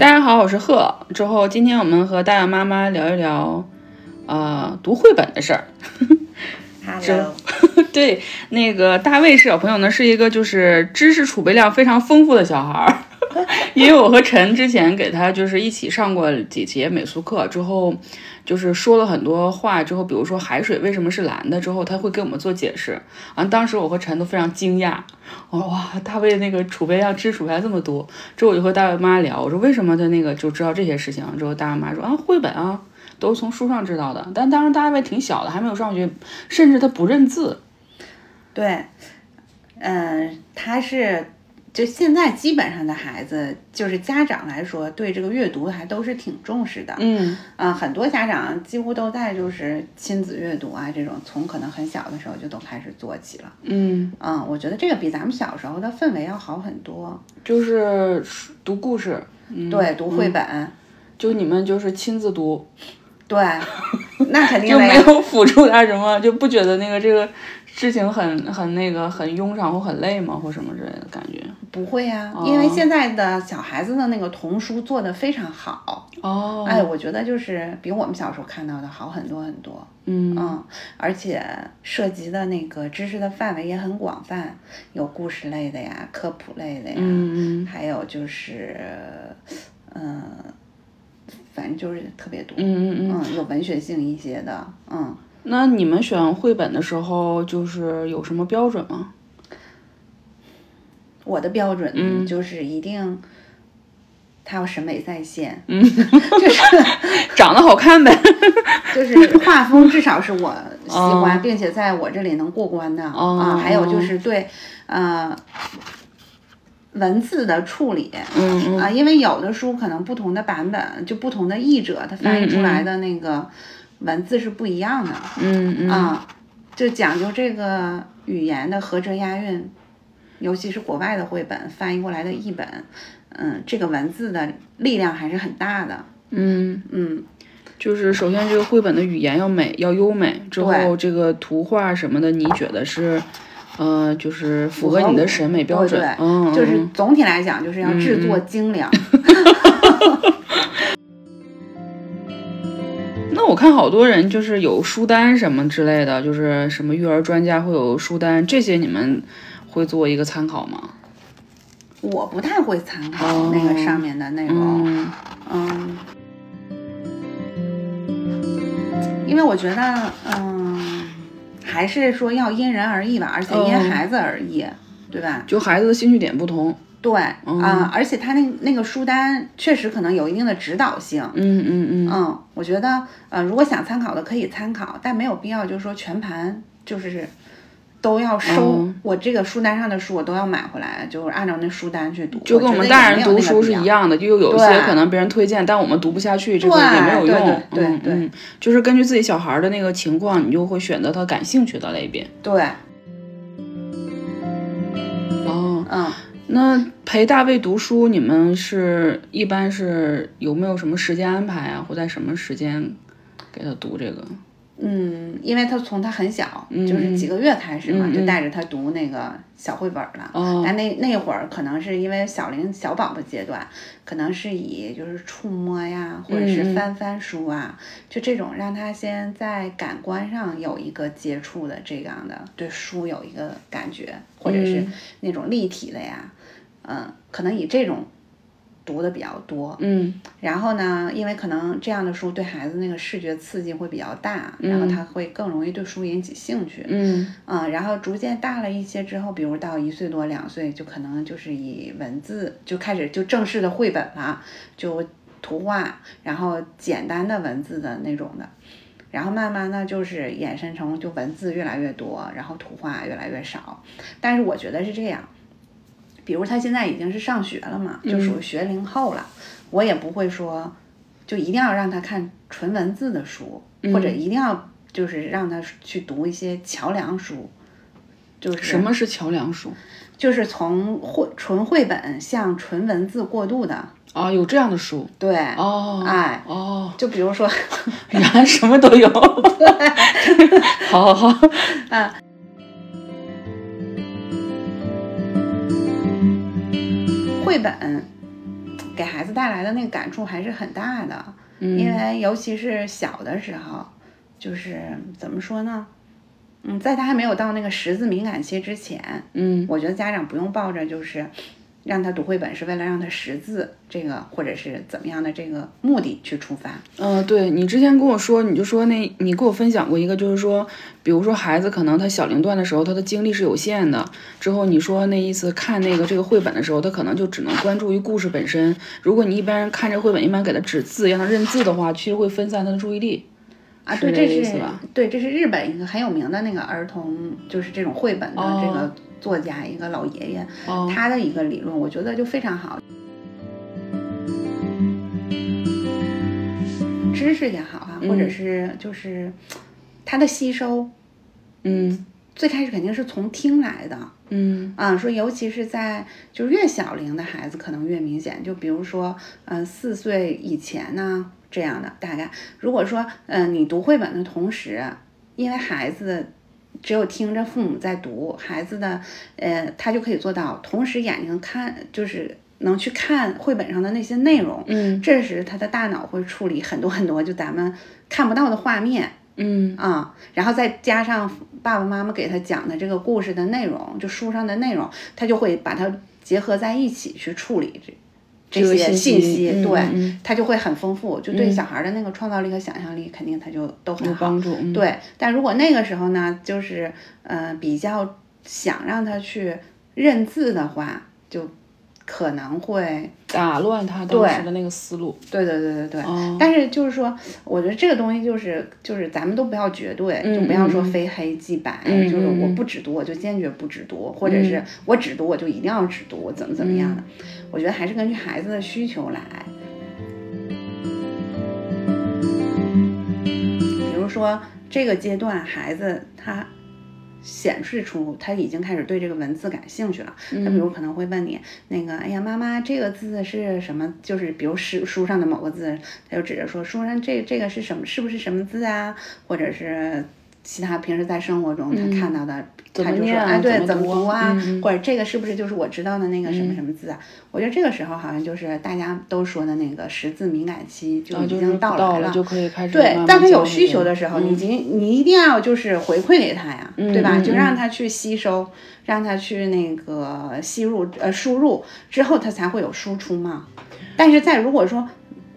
大家好，我是贺。之后今天我们和大杨妈妈聊一聊，呃，读绘本的事儿。Hello，对，那个大卫是小朋友呢，是一个就是知识储备量非常丰富的小孩儿。因为我和陈之前给他就是一起上过几节美术课之后，就是说了很多话之后，比如说海水为什么是蓝的之后，他会给我们做解释。完，当时我和陈都非常惊讶，我说哇，大卫那个储备量知识储备量这么多。之后我就和大卫妈聊，我说为什么他那个就知道这些事情？之后大卫妈说啊，绘本啊，都是从书上知道的。但当时大卫挺小的，还没有上学，甚至他不认字。对，嗯、他是就现在基本上的孩子，就是家长来说，对这个阅读还都是挺重视的。嗯啊、很多家长几乎都在就是亲子阅读啊这种，从可能很小的时候就都开始做起了。嗯，嗯，我觉得这个比咱们小时候的氛围要好很多。就是读故事，嗯，对，读绘本，就你们就是亲自读，对，那肯 定就没。有辅助他什么，就不觉得那个这个事情很很那个很庸常或很累吗，或什么之类的感觉。不会呀、因为现在的小孩子的那个童书做的非常好。哦，哎，我觉得就是比我们小时候看到的好很多很多。嗯嗯，而且涉及的那个知识的范围也很广泛，有故事类的呀，科普类的呀，还有就是，嗯、反正就是特别多。嗯嗯嗯。嗯，有文学性一些的，嗯，那你们选绘本的时候，就是有什么标准吗？我的标准嗯就是一定，他要审美在线，嗯 长得好看呗。就是画风至少是我喜欢，哦并且在我这里能过关的、哦啊。还有就是对，呃，文字的处理，嗯嗯啊，因为有的书可能不同的版本，就不同的译者他翻译出来的那个文字是不一样的、嗯嗯。啊，就讲究这个语言的合辙押韵，尤其是国外的绘本翻译过来的译本，嗯，这个文字的力量还是很大的，嗯，嗯，就是首先这个绘本的语言要美，要优美，之后这个图画什么的，你觉得是，呃，就是符合你的审美标准。对对，嗯，就是嗯总体来讲就是要制作精良，那 我看好多人就是有书单什么之类的，就是什么育儿专家会有书单，这些你们会做一个参考吗？我不太会参考那个上面的内容，嗯嗯，因为我觉得，嗯，还是说要因人而异吧，而且因哦孩子而异，对吧？就孩子的兴趣点不同。对啊、而且他那那个书单确实可能有一定的指导性。嗯嗯嗯嗯，我觉得，呃，如果想参考的可以参考，但没有必要就是说全盘就是都要收。嗯我这个书单上的书我都要买回来，就是按照那书单去读。就跟我们大人读书是一样的，就有一些可能别人推荐，但我们读不下去，这个也没有用。对对就是根据自己小孩的那个情况，你就会选择他感兴趣的类别。对，哦，嗯。那陪大卫读书，你们是一般是有没有什么时间安排啊，或在什么时间给他读这个？嗯，因为他从他很小，嗯就是几个月开始嘛，就带着他读那个小绘本了。哦但那那会儿可能是因为小龄小宝宝阶段，可能是以就是触摸呀，或者嗯是翻翻书啊，就这种让他先在感官上有一个接触的这样的，对书有一个感觉，或者是嗯那种立体的呀，嗯，可能以这种读的比较多。嗯然后呢，因为可能这样的书对孩子那个视觉刺激会比较大，然后他会更容易对书引起兴趣。嗯嗯，然后逐渐大了一些之后，比如到一岁多、两岁，就可能就是以文字就开始就正式的绘本了，就图画，然后简单的文字的那种的。然后慢慢的，就是衍生成就文字越来越多，然后图画越来越少。但是我觉得是这样，比如他现在已经是上学了嘛，就属于学龄后了，我也不会说就一定要让他看纯文字的书，或者一定要就是让他去读一些桥梁书，就是什么是桥梁书？就是从绘纯绘本向纯文字过渡的，啊，有这样的书。对，哦，哎，哦，就比如说，原来什么都有，好好 好，绘本给孩子带来的那个感触还是很大的，嗯因为尤其是小的时候，就是怎么说呢？嗯，在他还没有到那个识字敏感期之前，嗯我觉得家长不用抱着就是让他读绘本是为了让他识字这个或者是怎么样的这个目的去出发。呃，对你之前跟我说，你就说那你跟我分享过一个，就是说，比如说孩子可能他小龄段的时候，他的精力是有限的。之后你说那意思看那个这个绘本的时候，他可能就只能关注于故事本身。如果你一般看这绘本，一般给他指字，让他认字的话，其实会分散他的注意力。啊，对，这是对，这是日本一个很有名的那个儿童，就是这种绘本的这个作家，一个老爷爷，哦。他的一个理论，我觉得就非常好。知识也好啊，或者是就是他的吸收，嗯最开始肯定是从听来的，嗯。啊，说尤其是在就是越小龄的孩子可能越明显，就比如说，嗯、四岁以前呢这样的大概，如果说，嗯、你读绘本的同时，因为孩子只有听着父母在读，孩子的，呃，他就可以做到同时眼睛看，就是能去看绘本上的那些内容，嗯。这时他的大脑会处理很多很多就咱们看不到的画面，嗯。啊、然后再加上爸爸妈妈给他讲的这个故事的内容，就书上的内容，他就会把它结合在一起去处理这这些信息对，嗯他就会很丰富，就对小孩的那个创造力和想象力肯定他就都很好。有帮助。嗯、对，但如果那个时候呢，就是呃比较想让他去认字的话，就可能会打乱他当时的那个思路。对对对对对，哦。但是就是说，我觉得这个东西就是就是咱们都不要绝对，就不要说非黑即白，嗯就是我嗯不只读我就坚决不只读，或者是我只读我就一定要只读，怎么怎么样的，我觉得还是根据孩子的需求来。比如说这个阶段孩子他显示出他已经开始对这个文字感兴趣了。他比如可能会问你，那个，哎呀，妈妈，这个字是什么？就是比如书书上的某个字，他就指着说，书上这这个是什么？是不是什么字啊？或者是其他平时在生活中他看到的，怎么念啊哎，对，怎怎么读啊或者这个是不是就是我知道的那个什么什么字啊？我觉得这个时候好像就是大家都说的那个识字敏感期就啊，已经到来了就可以开始对当他有需求的时候，你你一定要就是回馈给他呀，对吧？嗯就让他去吸收，让他去那个吸入呃输入之后，他才会有输出嘛。但是在如果说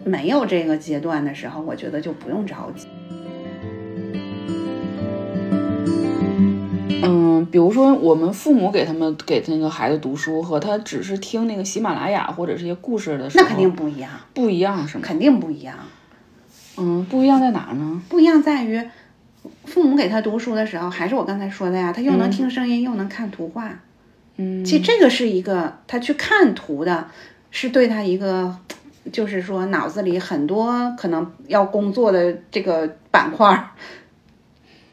没有这个阶段的时候，我觉得就不用着急。嗯，比如说我们父母给他们给那个孩子读书，和他只是听那个喜马拉雅或者这些故事的时候，那肯定不一样，不一样，是吗？肯定不一样。嗯，不一样在哪儿呢？不一样在于，父母给他读书的时候，还是我刚才说的呀，他又能听声音，又能看图画。嗯，其实这个是一个他去看图的，是对他一个，就是说脑子里很多可能要工作的这个板块儿，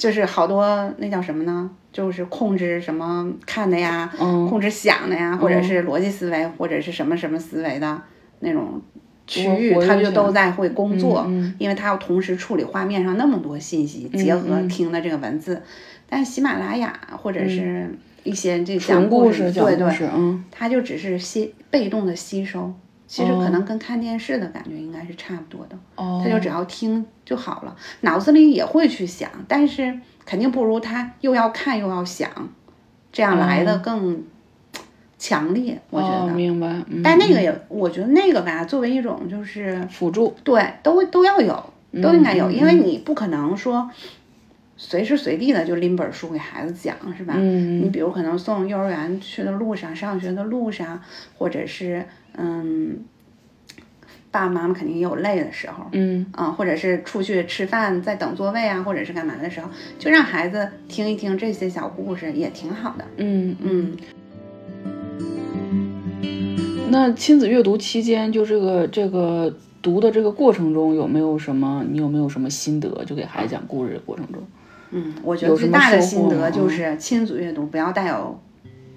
就是好多那叫什么呢？就是控制什么看的呀，嗯。控制想的呀，或者是逻辑思维，或者是什么什么思维的那种区域，他就都在会工作，嗯因为他要同时处理画面上那么多信息，结合嗯听的这个文字。但喜马拉雅或者是一些这讲事，故事讲对对，故事，嗯，它就只是吸被动的吸收，其实哦可能跟看电视的感觉应该是差不多的。哦，他就只要听就好了，脑子里也会去想，但是肯定不如他又要看又要想，这样来的更强烈，我觉哦，得。明白，嗯。但那个也，我觉得那个吧，作为一种就是辅助，对，都都要有，都应该有，嗯因为你不可能说随时随地的就拎本书给孩子讲，是吧？嗯你比如可能送幼儿园去的路上、上学的路上，或者是嗯，爸爸妈妈肯定也有累的时候，嗯啊，或者是出去吃饭在等座位啊，或者是干嘛的时候，就让孩子听一听这些小故事也挺好的。嗯嗯，那亲子阅读期间，就这个这个读的这个过程中，有没有什么你有没有什么心得？就给孩子讲故事的过程中，嗯，我觉得有什么最大的心得就是亲子阅读不要带有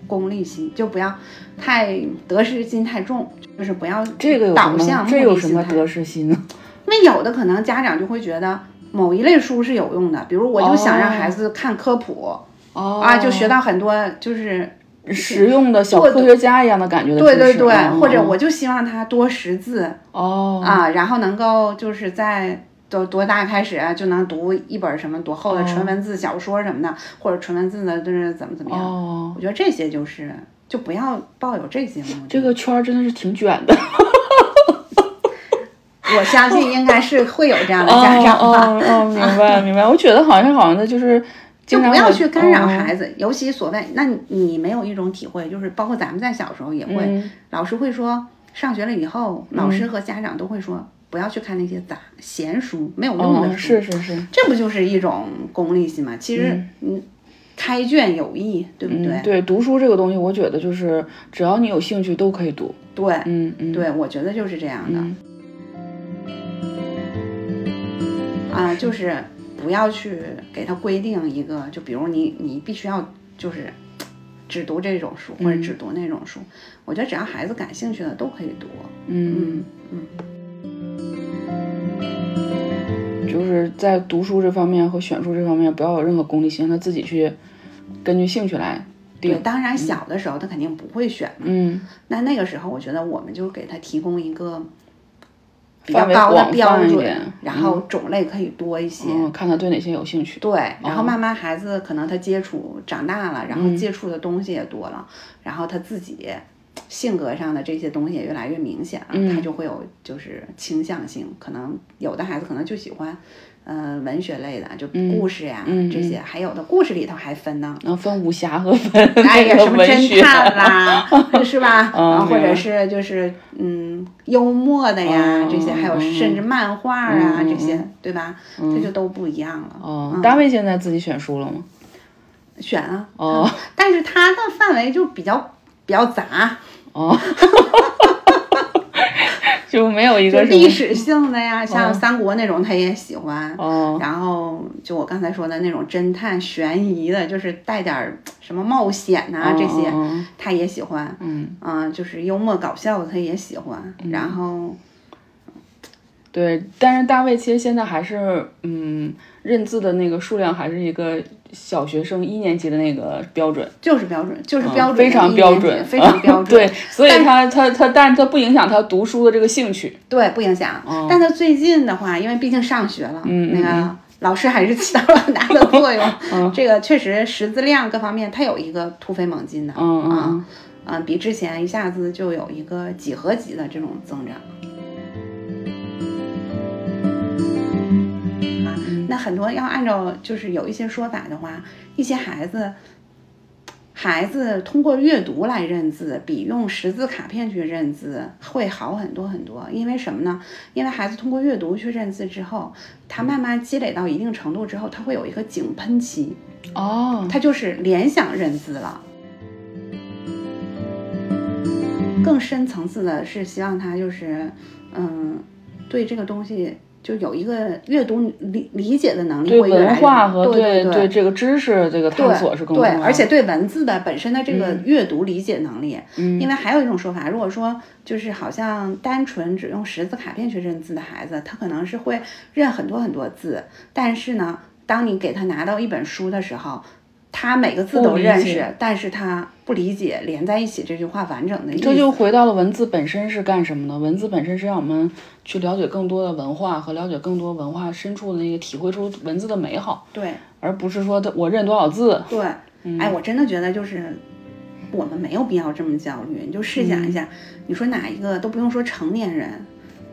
功利心，就不要太得失心太重，就是不要这个有什么导向？这有什么得失心呢？因为有的可能家长就会觉得某一类书是有用的，比如我就想让孩子看科普、哦啊，就学到很多就是实用的小科学家一样的感觉的。对对对，嗯或者嗯我就希望他多识字哦啊，然后能够就是在。多多大开始啊，就能读一本什么多厚的纯文字小说什么的，或者纯文字的，就是怎么怎么样。哦，我觉得这些就是，就不要抱有这些目的。这个圈儿真的是挺卷的。我相信应该是会有这样的家长吧。哦哦哦，明白明白。我觉得好像好像的就是 就不要去干扰哦孩子，尤其所谓，那你你没有一种体会，就是包括咱们在小时候也会，嗯老师会说，上学了以后，老师和家长都会说，不要去看那些杂闲书，没有用的哦，书。是是是，这不就是一种功利性吗？其实，嗯，开卷有益，对不对？嗯，对，读书这个东西，我觉得就是只要你有兴趣都可以读。对，嗯嗯，对，我觉得就是这样的。嗯啊，就是不要去给他规定一个，就比如你你必须要就是只读这种书或者只读那种书，我觉得只要孩子感兴趣的都可以读。嗯，嗯嗯，就是在读书这方面和选书这方面不要有任何功利心，让他自己去根据兴趣来对，当然小的时候他肯定不会选嘛，嗯，那那个时候我觉得我们就给他提供一个比较高的标准然后种类可以多一些。嗯，看他对哪些有兴趣。对，然后哦慢慢孩子可能他接触长大了，然后嗯接触的东西也多了，然后他自己性格上的这些东西也越来越明显了，嗯他就会有就是倾向性，可能有的孩子可能就喜欢。呃，文学类的就故事呀、嗯这些，还有的故事里头还分呢，分武侠和分哎呀，什么侦探啦，是吧？或者是就是嗯幽默的呀，嗯这些，还有甚至漫画啊嗯这些，对吧？这就都不一样了。哦，大卫现在自己选书了吗？选啊，哦嗯但是他的范围就比较比较杂，哦，就没有一个什么。历史性的呀，像三国那种他也喜欢。哦。然后就我刚才说的那种侦探悬疑的，就是带点儿什么冒险呐、这些，嗯他也喜欢。嗯，嗯，就是幽默搞笑的他也喜欢。然后对，但是大卫其实现在还是嗯认字的那个数量还是一个小学生一年级的那个标准，就是标准，就是嗯标准的非常标准，非常 标准。对，所以他他他，但是他不影响他读书的这个兴趣。对，不影响。但他最近的话，因为毕竟上学了，嗯那个老师还是起到了很大的作用。嗯这个确实识字量各方面，他有一个突飞猛进的。嗯嗯啊，嗯，比之前一下子就有一个几何级的这种增长。很多要按照就是有一些说法的话，一些孩子。孩子通过阅读来认字，比用识字卡片去认字会好很多很多。因为什么呢？因为孩子通过阅读去认字之后，他慢慢积累到一定程度之后，他会有一个井喷期，哦，他就是联想认字了。更深层次的是希望他就是，嗯，对这个东西就有一个阅读理理解的能力对会越来越文化和对对这个知识这个探索是更重对，要的。而且对文字的本身的这个阅读理解能力，嗯。因为还有一种说法，如果说就是好像单纯只用识字卡片去认字的孩子，他可能是会认很多很多字，但是呢，当你给他拿到一本书的时候，他每个字都认识，但是他不理解连在一起这句话完整的意思。这就回到了文字本身是干什么的？文字本身是让我们去了解更多的文化和了解更多文化深处的那个体会出文字的美好，对而不是说的我认多少字。对，嗯哎，我真的觉得就是。我们没有必要这么焦虑，你就试想一下，嗯你说哪一个都不用说成年人，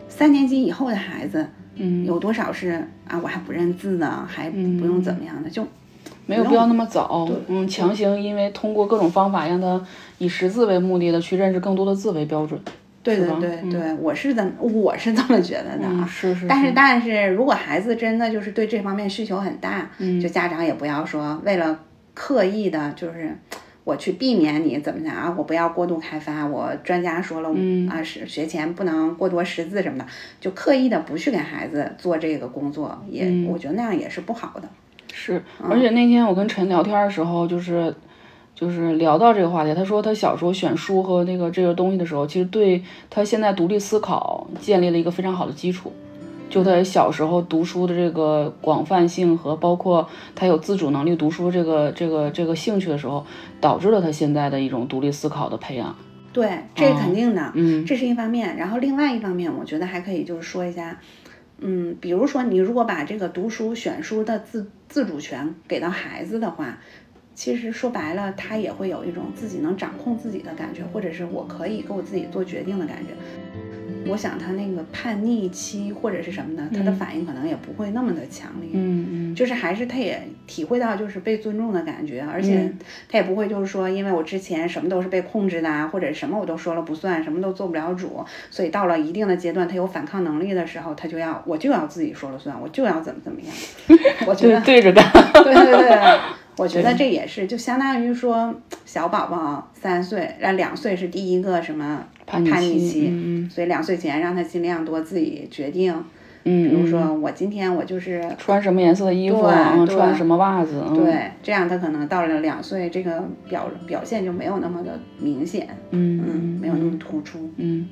三年级以后的孩子，嗯，有多少是啊？我还不认字呢，还不用怎么样的，就没有必要那么早，嗯，强行因为通过各种方法让他以识字为目的的去认识更多的字为标准。对对吧对对，我是这么我是这么觉得的啊。嗯，是是。但是但是如果孩子真的就是对这方面需求很大，嗯就家长也不要说为了刻意的，就是我去避免你怎么讲啊，我不要过度开发，我专家说了、嗯啊，是学前不能过多识字什么的，就刻意的不去给孩子做这个工作，也、嗯我觉得那样也是不好的。是，嗯而且那天我跟陈聊天的时候，就是就是聊到这个话题，他说他小时候选书和那个这个东西的时候，其实对他现在独立思考建立了一个非常好的基础。就他小时候读书的这个广泛性和包括他有自主能力读书这个这个这个兴趣的时候，导致了他现在的一种独立思考的培养。对，这是肯定的，嗯这是一方面。然后另外一方面，我觉得还可以就是说一下，嗯，比如说你如果把这个读书选书的自自主权给到孩子的话，其实说白了，他也会有一种自己能掌控自己的感觉，或者是我可以给我自己做决定的感觉。我想他那个叛逆期或者是什么呢，他的反应可能也不会那么的强烈。嗯嗯就是还是他也体会到就是被尊重的感觉，而且他也不会就是说，因为我之前什么都是被控制的啊，或者什么我都说了不算，什么都做不了主，所以到了一定的阶段，他有反抗能力的时候，他就要我就要自己说了算，我就要怎么怎么样。我觉得对着干。对对对对，我觉得这也是就相当于说小宝宝三岁，让两岁是第一个什么叛逆期所以两岁前让他尽量多自己决定，嗯，比如嗯说我今天我就是穿什么颜色的衣服，穿什么袜子，嗯，对，这样他可能到了两岁，这个表表现就没有那么的明显，嗯嗯，没有那么突出。嗯。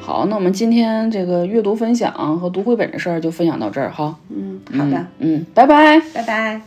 好，那我们今天这个阅读分享和读绘本的事儿就分享到这儿哈。嗯，好的，嗯，拜拜。拜拜。